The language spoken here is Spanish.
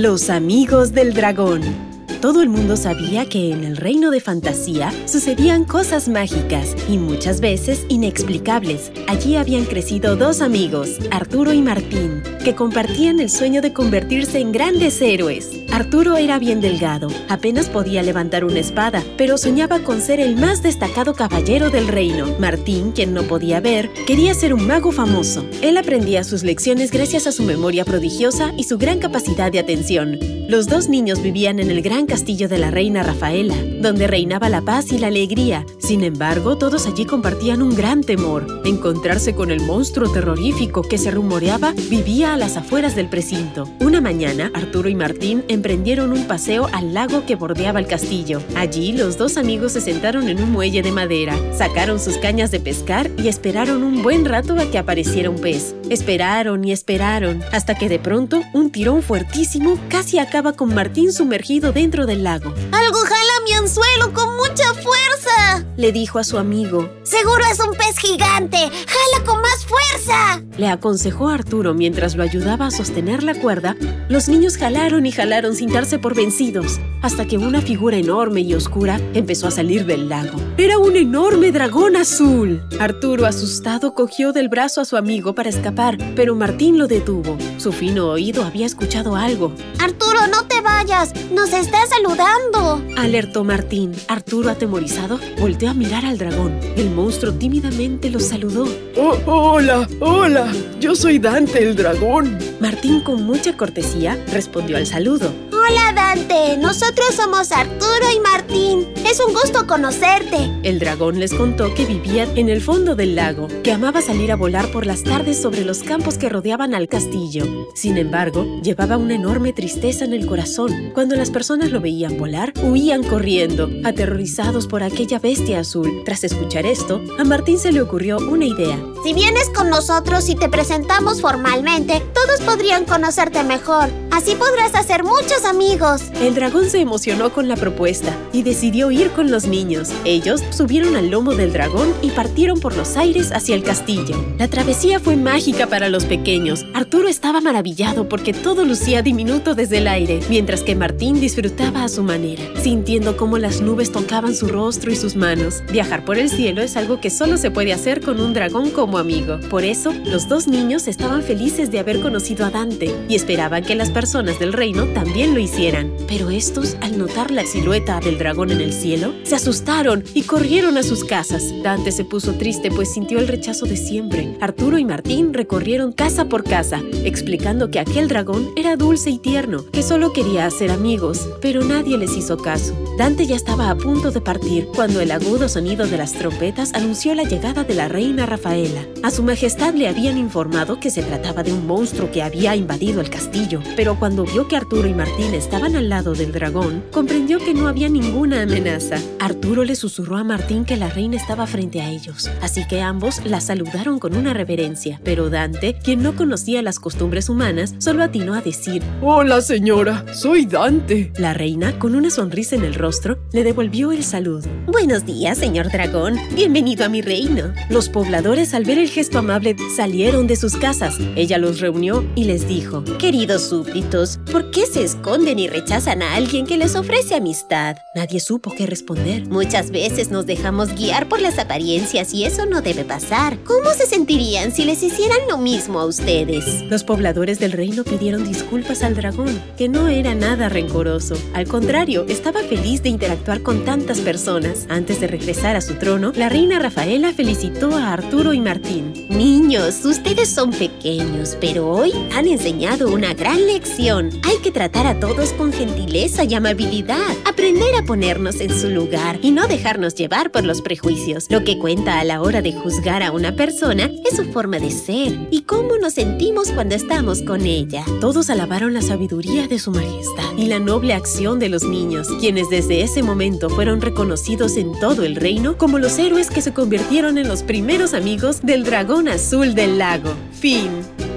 Los amigos del dragón. Todo el mundo sabía que en el reino de fantasía sucedían cosas mágicas y muchas veces inexplicables. Allí habían crecido dos amigos, Arturo y Martín, que compartían el sueño de convertirse en grandes héroes. Arturo era bien delgado, apenas podía levantar una espada, pero soñaba con ser el más destacado caballero del reino. Martín, quien no podía ver, quería ser un mago famoso. Él aprendía sus lecciones gracias a su memoria prodigiosa y su gran capacidad de atención. Los dos niños vivían en el gran castillo de la reina Rafaela, donde reinaba la paz y la alegría. Sin embargo, todos allí compartían un gran temor. Encontrarse con el monstruo terrorífico que se rumoreaba vivía a las afueras del precinto. Una mañana, Arturo y Martín emprendieron un paseo al lago que bordeaba el castillo. Allí, los dos amigos se sentaron en un muelle de madera, sacaron sus cañas de pescar y esperaron un buen rato a que apareciera un pez. Esperaron y esperaron, hasta que de pronto un tirón fuertísimo casi acaba con Martín sumergido dentro del lago. ¡Algo jala mi anzuelo con mucha fuerza! Le dijo a su amigo. ¡Seguro es un pez gigante! ¡Jala con más fuerza! Le aconsejó Arturo mientras lo ayudaba a sostener la cuerda. Los niños jalaron y jalaron sin darse por vencidos, hasta que una figura enorme y oscura empezó a salir del lago. Era un enorme dragón azul. Arturo, asustado, cogió del brazo a su amigo para escapar, pero Martín lo detuvo. Su fino oído había escuchado algo. Arturo, no te vayas. Nos está saludando. Alertó Martín. Arturo, atemorizado, volteó a mirar al dragón. El monstruo tímidamente lo saludó. Oh, hola, hola. Yo soy Dante el dragón. Martín, con mucha cortesía, respondió al saludo. Hola Dante, nosotros somos Arturo y Martín. Es un gusto conocerte. El dragón les contó que vivía en el fondo del lago, que amaba salir a volar por las tardes sobre los campos que rodeaban al castillo. Sin embargo, llevaba una enorme tristeza en el corazón. Cuando las personas lo veían volar, huían corriendo, aterrorizados por aquella bestia azul. Tras escuchar esto, a Martín se le ocurrió una idea. Si vienes con nosotros y te presentamos formalmente, todos podrían conocerte mejor. Así podrás hacer muchos amigos. El dragón se emocionó con la propuesta y decidió ir con los niños. Ellos subieron al lomo del dragón y partieron por los aires hacia el castillo. La travesía fue mágica para los pequeños. Arturo estaba maravillado porque todo lucía diminuto desde el aire, mientras que Martín disfrutaba a su manera, sintiendo cómo las nubes tocaban su rostro y sus manos. Viajar por el cielo es algo que solo se puede hacer con un dragón como amigo. Por eso, los dos niños estaban felices de haber conocido a Dante y esperaban que las personas del reino también lo hicieran. Pero estos, al notar la silueta del dragón en el cielo, se asustaron y corrieron a sus casas. Dante se puso triste pues sintió el rechazo de siempre. Arturo y Martín recorrieron casa por casa, explicando que aquel dragón era dulce y tierno, que solo quería hacer amigos, pero nadie les hizo caso. Dante ya estaba a punto de partir cuando el agudo sonido de las trompetas anunció la llegada de la reina Rafaela. A su majestad le habían informado que se trataba de un monstruo que había invadido el castillo, pero cuando vio que Arturo y Martín estaban al lado del dragón, comprendió que no había ninguna amenaza. Arturo le susurró a Martín que la reina estaba frente a ellos, así que ambos la saludaron con una reverencia. Pero Dante, quien no conocía las costumbres humanas, solo atinó a decir, Hola señora, soy Dante. La reina, con una sonrisa en el rostro, le devolvió el saludo. Buenos días, señor dragón. Bienvenido a mi reino. Los pobladores, al ver el gesto amable, salieron de sus casas. Ella los reunió y les dijo, Queridos súbditos, ¿por qué se esconden y rechazan a alguien que les ofrece amistad? Nadie supo qué responder. Muchas veces nos dejamos guiar por las apariencias y eso no debe pasar. ¿Cómo se sentirían si les hicieran lo mismo a ustedes? Los pobladores del reino pidieron disculpas al dragón, que no era nada rencoroso. Al contrario, estaba feliz de interactuar con tantas personas. Antes de regresar a su trono, la reina Rafaela felicitó a Arturo y Martín. Niños, ustedes son pequeños, pero hoy han enseñado una gran lección hay que tratar a todos con gentileza y amabilidad, aprender a ponernos en su lugar y no dejarnos llevar por los prejuicios. Lo que cuenta a la hora de juzgar a una persona es su forma de ser y cómo nos sentimos cuando estamos con ella. Todos alabaron la sabiduría de su majestad y la noble acción de los niños, quienes desde ese momento fueron reconocidos en todo el reino como los héroes que se convirtieron en los primeros amigos del dragón azul del lago. Fin.